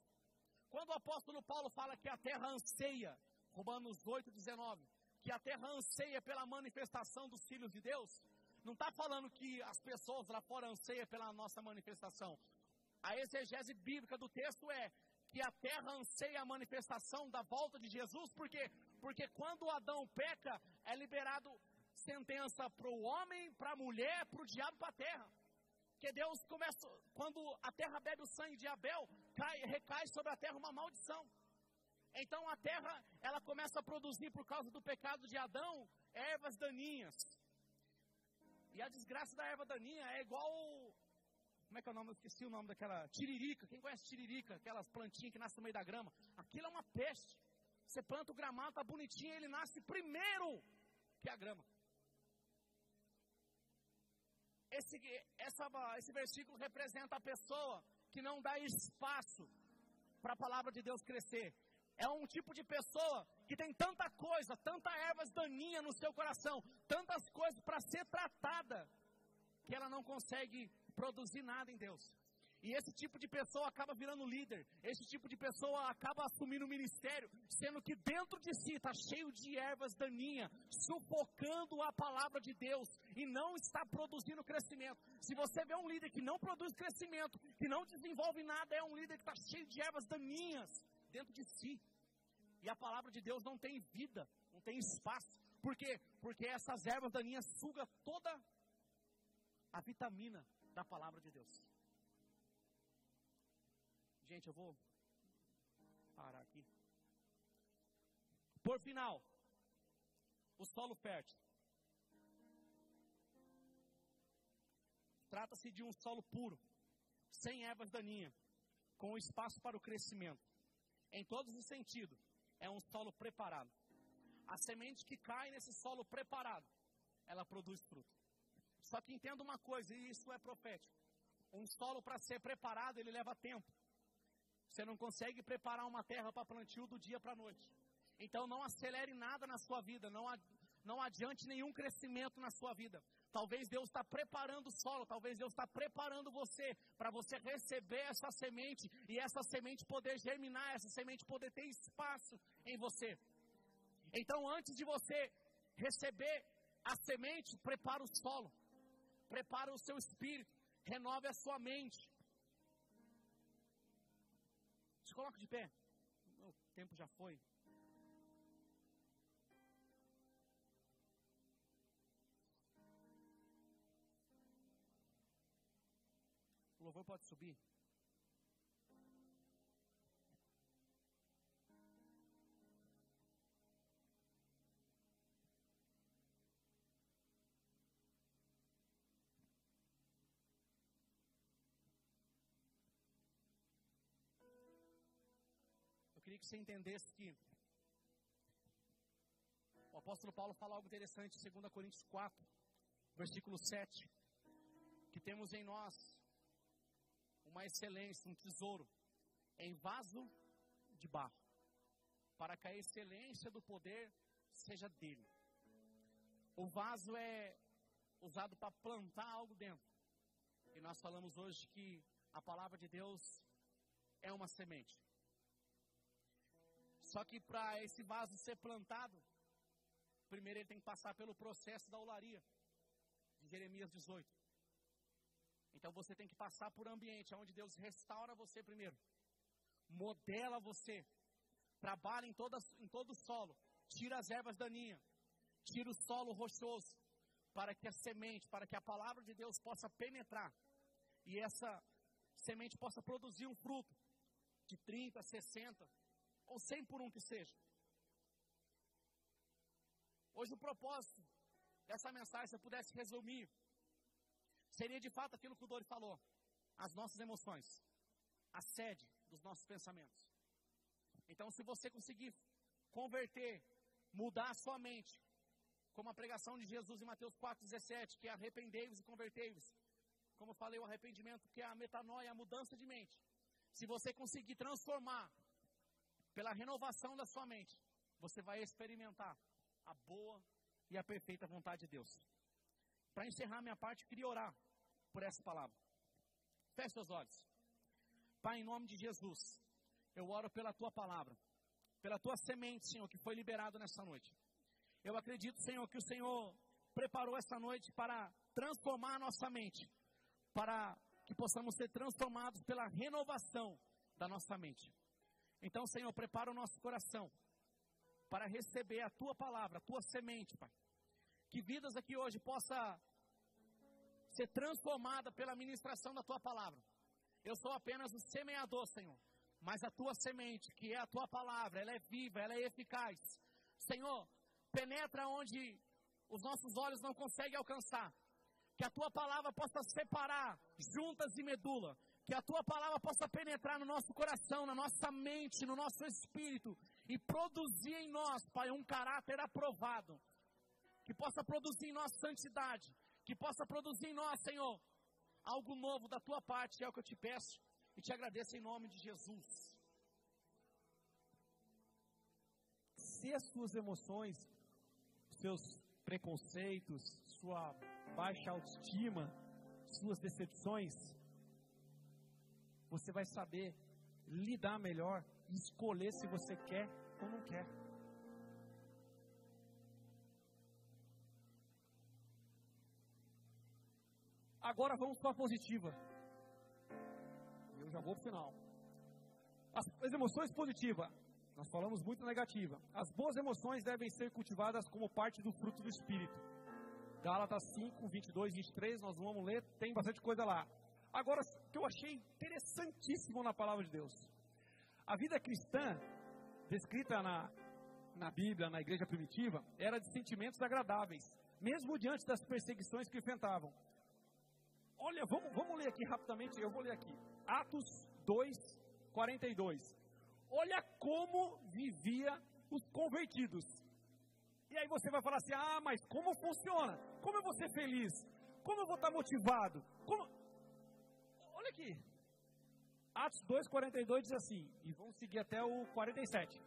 Quando o apóstolo Paulo fala que a terra anseia Romanos 8, 19, que a terra anseia pela manifestação dos filhos de Deus, não está falando que as pessoas lá fora anseiam pela nossa manifestação. A exegese bíblica do texto é que a terra anseia a manifestação da volta de Jesus, por quê? Porque quando Adão peca, é liberado sentença para o homem, para a mulher, para o diabo, para a terra. Que Deus começa, quando a terra bebe o sangue de Abel, cai, recai sobre a terra uma maldição. Então a terra, ela começa a produzir por causa do pecado de Adão, ervas daninhas. E a desgraça da erva daninha é igual como é que é o nome? Eu esqueci o nome daquela tiririca. Quem conhece tiririca? Aquelas plantinhas que nascem no meio da grama. Aquilo é uma peste. Você planta o gramado, tá bonitinho, ele nasce primeiro que a grama. Esse, essa, esse versículo representa a pessoa que não dá espaço para a palavra de Deus crescer. É um tipo de pessoa que tem tanta coisa, tanta ervas daninha no seu coração, tantas coisas para ser tratada, que ela não consegue produzir nada em Deus. E esse tipo de pessoa acaba virando líder. Esse tipo de pessoa acaba assumindo o ministério, sendo que dentro de si está cheio de ervas daninhas, sufocando a palavra de Deus e não está produzindo crescimento. Se você vê um líder que não produz crescimento, que não desenvolve nada, é um líder que está cheio de ervas daninhas dentro de si. E a palavra de Deus não tem vida, não tem espaço. Por quê? Porque essas ervas daninhas sugam toda a vitamina da palavra de Deus. Gente, eu vou parar aqui. Por final, o solo fértil. Trata-se de um solo puro, sem ervas daninhas, com espaço para o crescimento em todos os sentidos, é um solo preparado. A semente que cai nesse solo preparado, ela produz fruto. Só que entenda uma coisa, e isso é profético. Um solo para ser preparado, ele leva tempo. Você não consegue preparar uma terra para plantio do dia para a noite. Então não acelere nada na sua vida, não, não adiante nenhum crescimento na sua vida. Talvez Deus está preparando o solo, talvez Deus está preparando você para você receber essa semente e essa semente poder germinar, essa semente poder ter espaço em você. Então, antes de você receber a semente, prepara o solo, prepara o seu espírito, renove a sua mente. Se coloca de pé. O tempo já foi. O louvor pode subir. Eu queria que você entendesse que o apóstolo Paulo fala algo interessante em 2 Coríntios 4, versículo 7, que temos em nós uma excelência, um tesouro em vaso de barro, para que a excelência do poder seja dele. O vaso é usado para plantar algo dentro. E nós falamos hoje que a palavra de Deus é uma semente. Só que para esse vaso ser plantado, primeiro ele tem que passar pelo processo da olaria, de Jeremias 18. Então você tem que passar por um ambiente onde Deus restaura você primeiro, modela você, trabalha em, em todo o solo, tira as ervas daninhas, tira o solo rochoso, para que a semente, para que a palavra de Deus possa penetrar e essa semente possa produzir um fruto de 30, 60 ou 100 por um que seja. Hoje o propósito dessa mensagem, se eu pudesse resumir, seria de fato aquilo que o Dori falou: as nossas emoções, a sede dos nossos pensamentos. Então, se você conseguir converter, mudar a sua mente, como a pregação de Jesus em Mateus 4,17, que é arrependei-vos e convertei-vos. Como eu falei, o arrependimento que é a metanoia, a mudança de mente. Se você conseguir transformar pela renovação da sua mente, você vai experimentar a boa e a perfeita vontade de Deus. Para encerrar minha parte, queria orar por essa palavra. Feche seus olhos. Pai, em nome de Jesus, eu oro pela tua palavra, pela tua semente, Senhor, que foi liberado nessa noite. Eu acredito, Senhor, que o Senhor preparou essa noite para transformar a nossa mente, para que possamos ser transformados pela renovação da nossa mente. Então, Senhor, prepara o nosso coração para receber a tua palavra, a tua semente, Pai. Que vidas aqui hoje possa ser transformada pela ministração da tua palavra. Eu sou apenas o semeador, Senhor, mas a tua semente, que é a tua palavra, ela é viva, ela é eficaz. Senhor, penetra onde os nossos olhos não conseguem alcançar. Que a tua palavra possa separar juntas e medula. Que a tua palavra possa penetrar no nosso coração, na nossa mente, no nosso espírito e produzir em nós, Pai, um caráter aprovado. Que possa produzir em nós santidade. Que possa produzir em nós, Senhor, algo novo da tua parte, é o que eu te peço e te agradeço em nome de Jesus. Se as suas emoções seus preconceitos, sua baixa autoestima, suas decepções, você vai saber lidar melhor e escolher se você quer ou não quer. Agora vamos para a positiva. Eu já vou para o final. As, as emoções positivas. Nós falamos muito negativa. As boas emoções devem ser cultivadas como parte do fruto do Espírito. Gálatas 5, 22, 23, nós vamos ler, tem bastante coisa lá. Agora, o que eu achei interessantíssimo na palavra de Deus. A vida cristã, descrita na, na Bíblia, na igreja primitiva, era de sentimentos agradáveis, mesmo diante das perseguições que enfrentavam. Olha, vamos, vamos ler aqui rapidamente, eu vou ler aqui. Atos 2, 42. Olha como vivia os convertidos. E aí você vai falar assim: ah, mas como funciona? Como eu vou ser feliz? Como eu vou estar motivado? Como... Olha aqui. Atos 2,42 diz assim, e vamos seguir até o 47.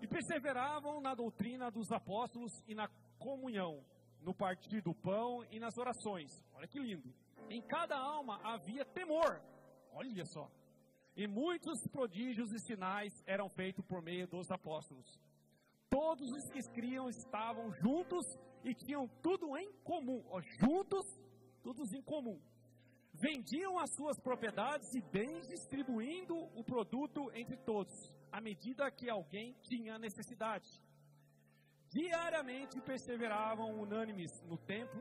E perseveravam na doutrina dos apóstolos e na comunhão, no partir do pão e nas orações. Olha que lindo. Em cada alma havia temor. Olha só. E muitos prodígios e sinais eram feitos por meio dos apóstolos. Todos os que criam estavam juntos e tinham tudo em comum. Ó, juntos, todos em comum. Vendiam as suas propriedades e bens, distribuindo o produto entre todos, à medida que alguém tinha necessidade. Diariamente perseveravam unânimes no templo,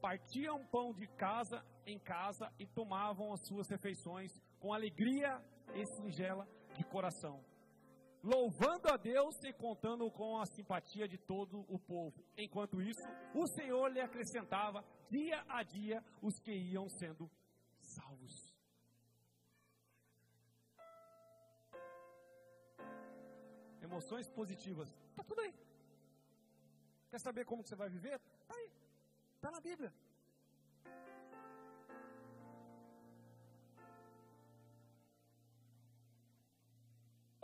partiam pão de casa em casa e tomavam as suas refeições com alegria e singela de coração, louvando a Deus e contando com a simpatia de todo o povo. Enquanto isso, o Senhor lhe acrescentava dia a dia os que iam sendo salvos. Emoções positivas, está tudo aí. Quer saber como você vai viver? Está aí, está na Bíblia.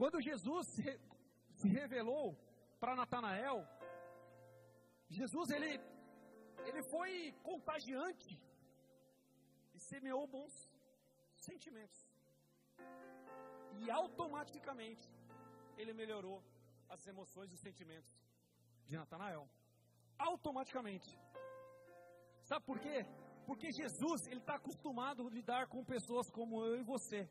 Quando Jesus se revelou para Natanael, Jesus ele, ele foi contagiante e semeou bons sentimentos. E automaticamente ele melhorou as emoções e os sentimentos de Natanael. Automaticamente. Sabe por quê? Porque Jesus, ele está acostumado a lidar com pessoas como eu e você,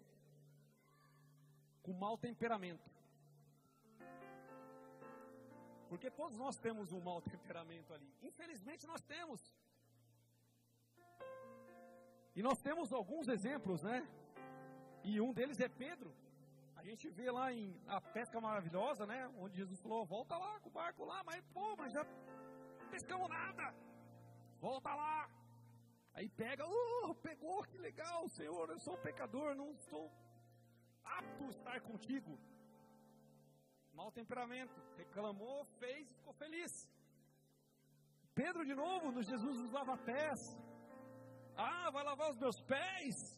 com mau temperamento. Porque todos nós temos um mau temperamento ali. Infelizmente nós temos. E nós temos alguns exemplos, né? E um deles é Pedro. Gente vê lá em a pesca maravilhosa, né? Onde Jesus falou: volta lá com o barco lá, mas pô, mas já pescamos nada. Volta lá. Aí pega, uh, pegou, que legal, Senhor, eu sou um pecador, não estou apto a estar contigo. Mau temperamento, reclamou, fez, ficou feliz. Pedro de novo, no Jesus nos lava pés. Ah, vai lavar os meus pés.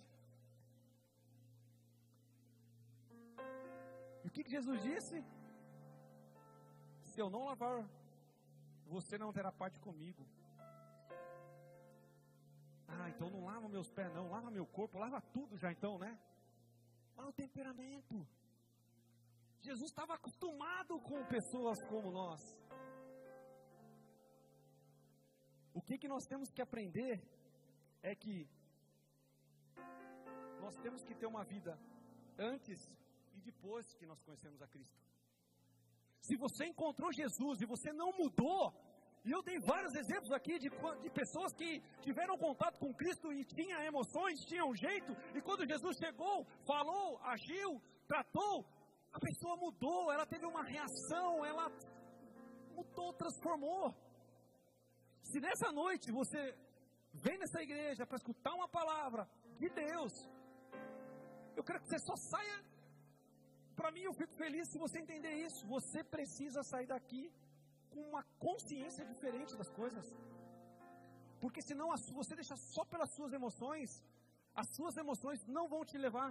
O que, que Jesus disse? Se eu não lavar, você não terá parte comigo. Ah, então não lava meus pés, não, lava meu corpo, lava tudo já então, né? Mau temperamento. Jesus estava acostumado com pessoas como nós. O que, que nós temos que aprender é que nós temos que ter uma vida antes e depois que nós conhecemos a Cristo. Se você encontrou Jesus e você não mudou, e eu dei vários exemplos aqui de, de pessoas que tiveram contato com Cristo e tinham emoções, tinham jeito, e quando Jesus chegou, falou, agiu, tratou, a pessoa mudou, ela teve uma reação, ela mudou, transformou. Se nessa noite você vem nessa igreja para escutar uma palavra de Deus, eu quero que você só saia. Para mim, eu fico feliz se você entender isso. Você precisa sair daqui com uma consciência diferente das coisas. Porque senão, se você deixar só pelas suas emoções, as suas emoções não vão te levar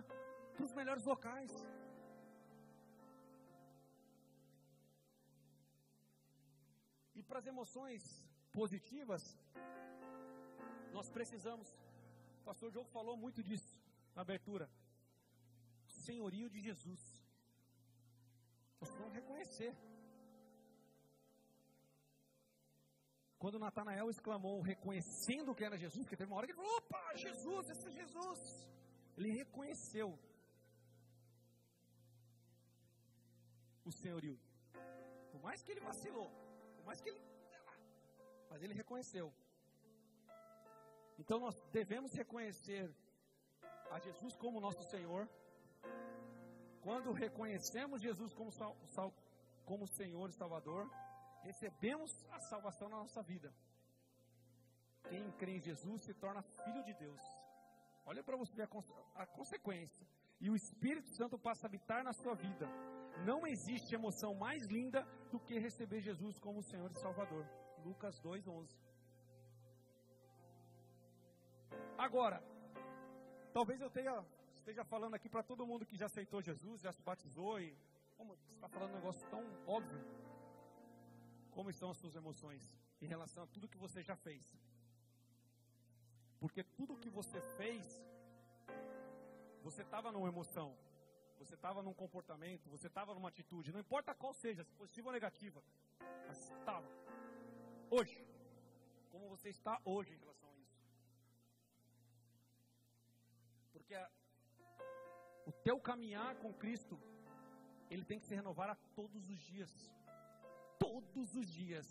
para os melhores locais. E para as emoções positivas, nós precisamos, o pastor Diogo falou muito disso na abertura, senhorio de Jesus. Nós precisamos reconhecer. Quando Natanael exclamou, reconhecendo que era Jesus, porque teve uma hora que ele falou: opa, Jesus, esse é Jesus. Ele reconheceu o senhorio. Por mais que ele vacilou, por mais que ele. Mas ele reconheceu. Então nós devemos reconhecer a Jesus como nosso Senhor. Quando reconhecemos Jesus como, como Senhor e Salvador, recebemos a salvação na nossa vida. Quem crê em Jesus se torna filho de Deus. Olha para você ver a, a consequência. E o Espírito Santo passa a habitar na sua vida. Não existe emoção mais linda do que receber Jesus como Senhor e Salvador. Lucas 2:11. Agora, talvez eu tenha, esteja falando aqui para todo mundo que já aceitou Jesus, já se batizou e como está falando um negócio tão óbvio. Como estão as suas emoções em relação a tudo que você já fez? Porque tudo que você fez, você estava numa emoção, você estava num comportamento, você estava numa atitude, não importa qual seja, se positiva ou negativa, mas estava. Hoje, como você está hoje em relação a isso? Porque a, o teu caminhar com Cristo, ele tem que se renovar a todos os dias todos os dias.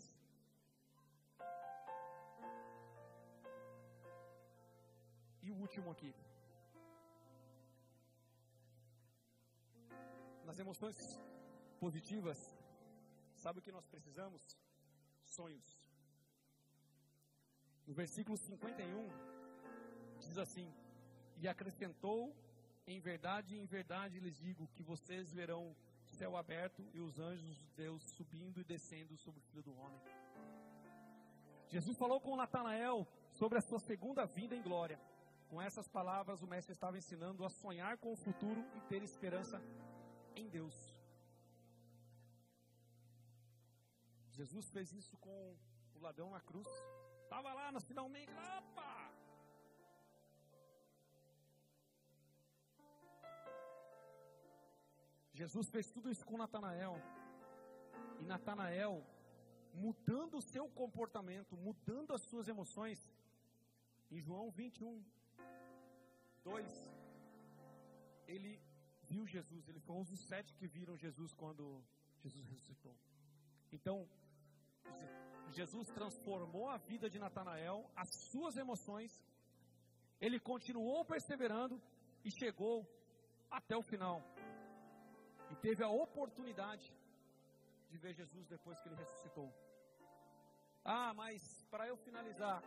E o último aqui. Nas emoções positivas, sabe o que nós precisamos? Sonhos. No versículo 51, diz assim: E acrescentou, em verdade, em verdade lhes digo que vocês verão céu aberto e os anjos de Deus subindo e descendo sobre o filho do homem. Jesus falou com Natanael sobre a sua segunda vinda em glória. Com essas palavras, o mestre estava ensinando a sonhar com o futuro e ter esperança em Deus. Jesus fez isso com o ladrão na cruz. Estava lá no finalmente, opa! Jesus fez tudo isso com Natanael. E Natanael, mudando o seu comportamento, mudando as suas emoções, em João 21, 2, ele viu Jesus, ele foi um dos sete que viram Jesus quando Jesus ressuscitou. Então, Jesus transformou a vida de Natanael, as suas emoções, ele continuou perseverando e chegou até o final. E teve a oportunidade de ver Jesus depois que ele ressuscitou. Ah, mas para eu finalizar,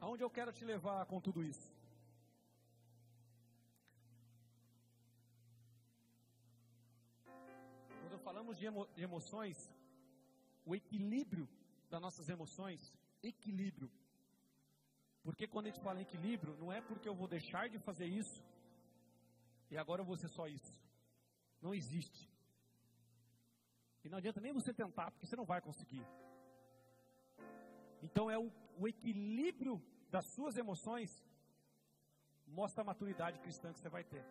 aonde eu quero te levar com tudo isso? Quando falamos de, emo de emoções, o equilíbrio das nossas emoções, equilíbrio. Porque quando a gente fala em equilíbrio, não é porque eu vou deixar de fazer isso e agora eu vou ser só isso. Não existe. E não adianta nem você tentar, porque você não vai conseguir. Então é o, o equilíbrio das suas emoções mostra a maturidade cristã que você vai ter.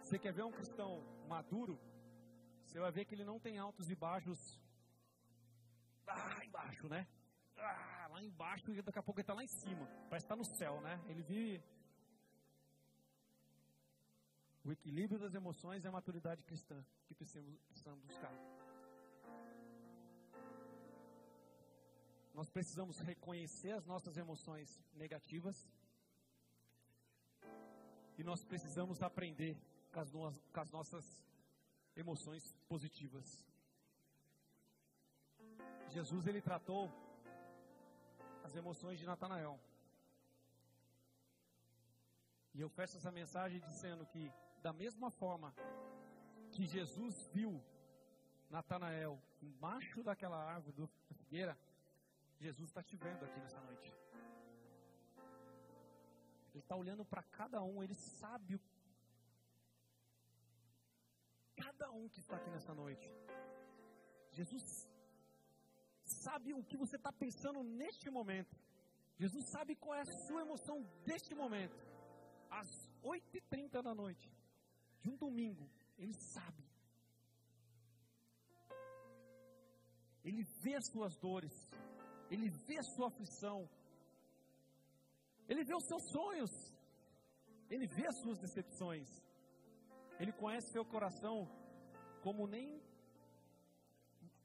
Você quer ver um cristão maduro? Você vai ver que ele não tem altos e baixos lá embaixo, né? Ah, lá embaixo e daqui a pouco ele está lá em cima. Parece estar tá no céu, né? Ele vive. O equilíbrio das emoções é a maturidade cristã que precisamos, precisamos buscar. Nós precisamos reconhecer as nossas emoções negativas e nós precisamos aprender com as, com as nossas emoções positivas. Jesus ele tratou as emoções de Natanael. E eu fecho essa mensagem dizendo que da mesma forma que Jesus viu Natanael embaixo daquela árvore do figueira, Jesus está te vendo aqui nessa noite. Ele está olhando para cada um, ele sabe o cada um que está aqui nessa noite. Jesus sabe o que você está pensando neste momento. Jesus sabe qual é a sua emoção deste momento. Às 8h30 da noite, de um domingo, Ele sabe. Ele vê as suas dores, Ele vê sua aflição, Ele vê os seus sonhos, Ele vê as suas decepções. Ele conhece seu coração como nem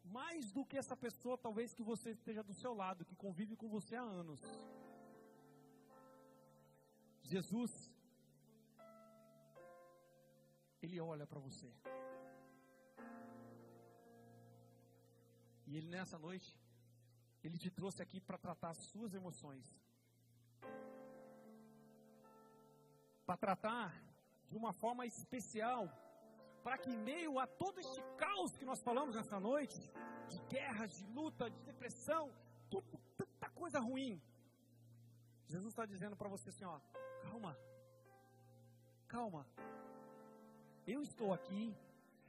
mais do que essa pessoa, talvez que você esteja do seu lado, que convive com você há anos. Jesus, Ele olha para você. E Ele nessa noite, Ele te trouxe aqui para tratar as suas emoções. Para tratar de uma forma especial, para que em meio a todo este caos que nós falamos nessa noite, de guerras, de luta, de depressão, tudo, tanta coisa ruim, Jesus está dizendo para você assim: ó, calma, calma, eu estou aqui,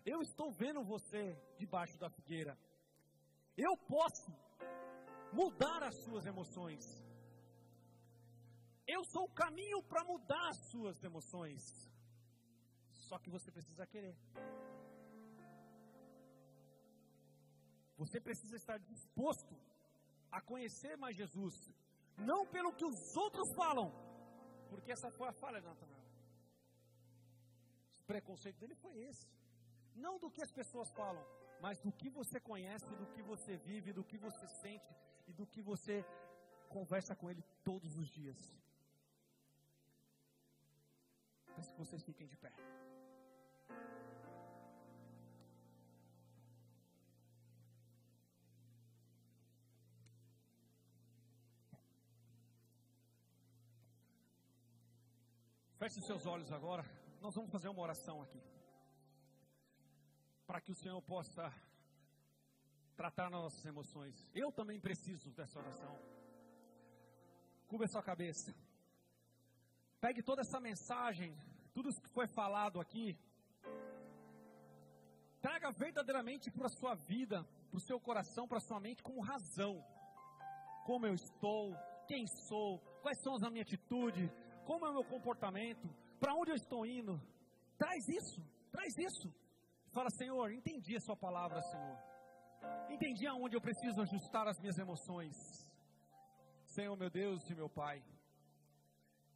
eu estou vendo você debaixo da figueira, eu posso mudar as suas emoções. Eu sou o caminho para mudar as suas emoções. Só que você precisa querer. Você precisa estar disposto a conhecer mais Jesus. Não pelo que os outros falam. Porque essa foi a falha Natanael. Preconceito dele foi esse. Não do que as pessoas falam, mas do que você conhece, do que você vive, do que você sente e do que você conversa com ele todos os dias. Peço que vocês fiquem de pé. Feche seus olhos agora. Nós vamos fazer uma oração aqui. Para que o Senhor possa tratar nossas emoções. Eu também preciso dessa oração. Cubra sua cabeça. Pegue toda essa mensagem, tudo que foi falado aqui. Traga verdadeiramente para a sua vida, para o seu coração, para a sua mente, com razão. Como eu estou, quem sou, quais são as minhas atitudes, como é o meu comportamento, para onde eu estou indo. Traz isso, traz isso. Fala, Senhor, entendi a Sua palavra, Senhor. Entendi aonde eu preciso ajustar as minhas emoções. Senhor, meu Deus e meu Pai.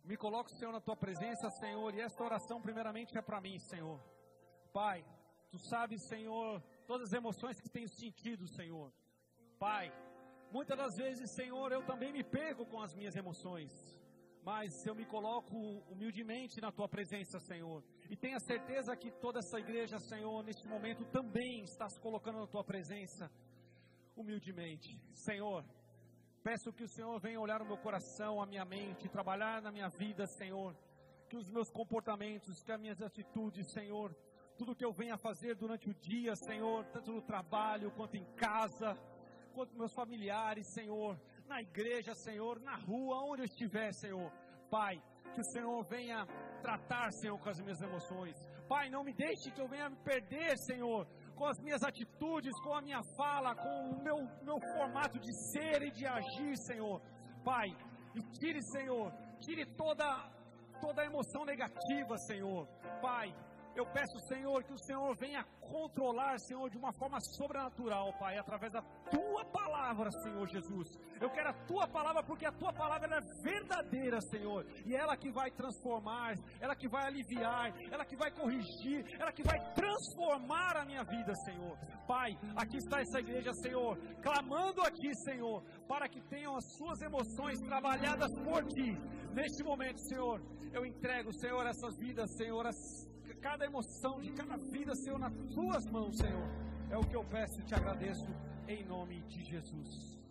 Me coloco, Senhor, na tua presença, Senhor, e esta oração, primeiramente, é para mim, Senhor. Pai, tu sabes, Senhor, todas as emoções que tenho sentido, Senhor. Pai, muitas das vezes, Senhor, eu também me pego com as minhas emoções, mas eu me coloco humildemente na tua presença, Senhor. E tenha certeza que toda essa igreja, Senhor, neste momento também está se colocando na tua presença, humildemente. Senhor, Peço que o Senhor venha olhar o meu coração, a minha mente, trabalhar na minha vida, Senhor. Que os meus comportamentos, que as minhas atitudes, Senhor, tudo que eu venha fazer durante o dia, Senhor, tanto no trabalho quanto em casa, quanto meus familiares, Senhor, na igreja, Senhor, na rua, onde eu estiver, Senhor. Pai, que o Senhor venha tratar, Senhor, com as minhas emoções. Pai, não me deixe que eu venha me perder, Senhor, com as minhas atitudes, com a minha fala, com o meu, meu formato de ser e de agir, Senhor. Pai, e tire, Senhor, tire toda, toda a emoção negativa, Senhor. Pai, eu peço, Senhor, que o Senhor venha controlar, Senhor, de uma forma sobrenatural, Pai, através da tua palavra, Senhor Jesus. Eu quero a tua palavra porque a tua palavra é verdadeira, Senhor, e ela que vai transformar, ela que vai aliviar, ela que vai corrigir, ela que vai transformar a minha vida, Senhor. Pai, aqui está essa igreja, Senhor, clamando aqui, Senhor, para que tenham as suas emoções trabalhadas por ti. Neste momento, Senhor, eu entrego, Senhor, essas vidas, Senhor, as cada emoção de cada vida, Senhor, nas tuas mãos, Senhor. É o que eu peço e te agradeço em nome de Jesus.